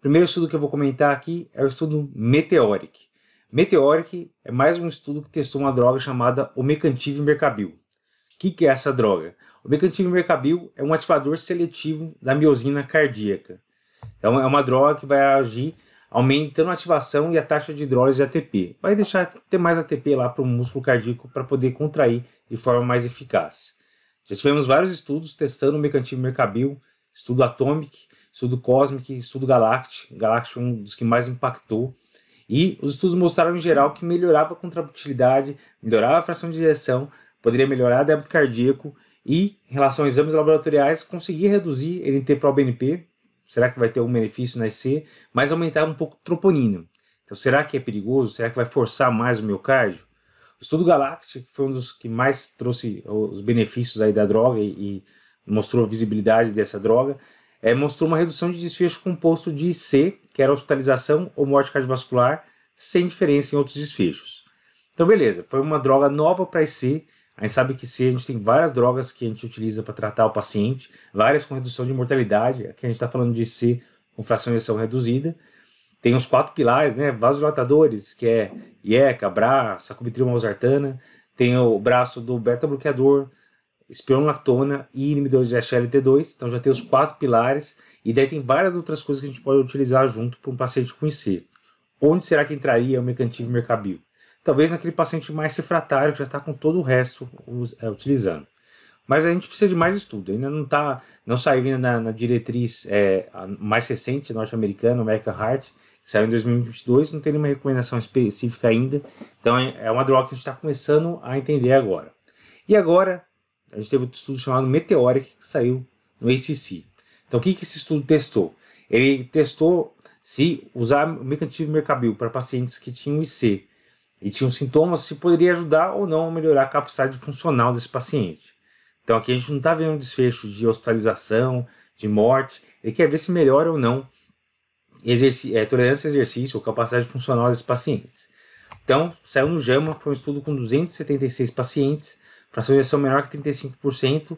Primeiro estudo que eu vou comentar aqui é o estudo Meteoric. Meteoric é mais um estudo que testou uma droga chamada Omecantiv Mercabil. O que, que é essa droga? Omecantiv Mercabil é um ativador seletivo da miosina cardíaca. Então é uma droga que vai agir aumentando a ativação e a taxa de hidrólise de ATP. Vai deixar ter mais ATP lá para o músculo cardíaco para poder contrair de forma mais eficaz. Já tivemos vários estudos testando o mecanismo Mercabil, estudo Atomic, estudo Cosmic, estudo Galactic. Galactic é um dos que mais impactou. E os estudos mostraram em geral que melhorava a contratilidade, melhorava a fração de direção, poderia melhorar o débito cardíaco e, em relação a exames laboratoriais, conseguia reduzir NT-proBNP, Será que vai ter algum benefício na EC? Mas aumentar um pouco troponina. Então, será que é perigoso? Será que vai forçar mais o miocárdio? O estudo Galactic, que foi um dos que mais trouxe os benefícios aí da droga e, e mostrou a visibilidade dessa droga, é, mostrou uma redução de desfecho composto de IC, que era hospitalização ou morte cardiovascular, sem diferença em outros desfechos. Então, beleza, foi uma droga nova para IC, a gente sabe que se a gente tem várias drogas que a gente utiliza para tratar o paciente, várias com redução de mortalidade, aqui a gente está falando de C com fração de ejeção reduzida. Tem os quatro pilares, né? Vasodilatadores, que é IECA, BRA, sacubitril valsartana. Tem o braço do beta-bloqueador, espironolactona e inibidores de SLT2. Então já tem os quatro pilares. E daí tem várias outras coisas que a gente pode utilizar junto para um paciente IC. Onde será que entraria o mecantivo mercabil? talvez naquele paciente mais refratário que já está com todo o resto é, utilizando. Mas a gente precisa de mais estudo, ainda não tá, não saiu ainda na, na diretriz é, mais recente norte-americana, American Heart, que saiu em 2022, não tem nenhuma recomendação específica ainda, então é, é uma droga que a gente está começando a entender agora. E agora, a gente teve um estudo chamado Meteoric, que saiu no ACC. Então o que, que esse estudo testou? Ele testou se usar o mecanismo mercabil para pacientes que tinham IC e tinham sintomas, se poderia ajudar ou não a melhorar a capacidade funcional desse paciente. Então aqui a gente não está vendo um desfecho de hospitalização, de morte, ele quer ver se melhora ou não é, tolerância a exercício ou capacidade funcional desses pacientes. Então, saiu no JAMA, foi um estudo com 276 pacientes, injeção menor que 35%,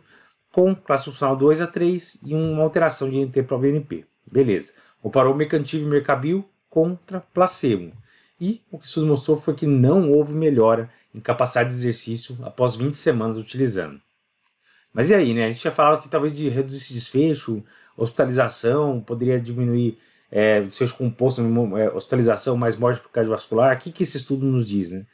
com classe funcional 2 a 3 e uma alteração de NT para o BNP. Beleza. Comparou Mecantiv e Mercabil contra placebo. E o que isso mostrou foi que não houve melhora em capacidade de exercício após 20 semanas utilizando. Mas e aí, né? A gente já falava que talvez de reduzir esse desfecho, hospitalização, poderia diminuir é, desfecho composto, é, hospitalização mais morte cardiovascular. O que, que esse estudo nos diz, né?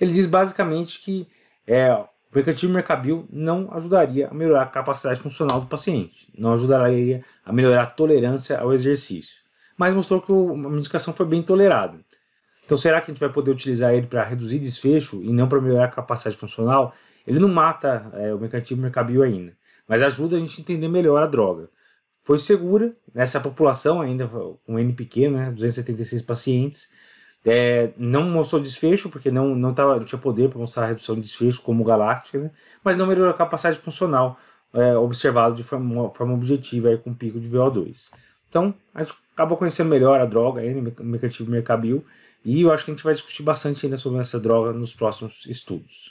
Ele diz basicamente que é, o precativo mercabil não ajudaria a melhorar a capacidade funcional do paciente, não ajudaria a melhorar a tolerância ao exercício, mas mostrou que a medicação foi bem tolerada. Então, será que a gente vai poder utilizar ele para reduzir desfecho e não para melhorar a capacidade funcional? Ele não mata é, o mecanismo mercabil ainda, mas ajuda a gente a entender melhor a droga. Foi segura nessa população, ainda com N pequeno, né, 276 pacientes. É, não mostrou desfecho, porque não, não, tava, não tinha poder para mostrar a redução de desfecho, como Galáctica, né, mas não melhorou a capacidade funcional é, observado de forma, forma objetiva aí, com pico de VO2. Então, a gente acabou conhecendo melhor a droga, o mecanismo mercabil, e eu acho que a gente vai discutir bastante ainda sobre essa droga nos próximos estudos.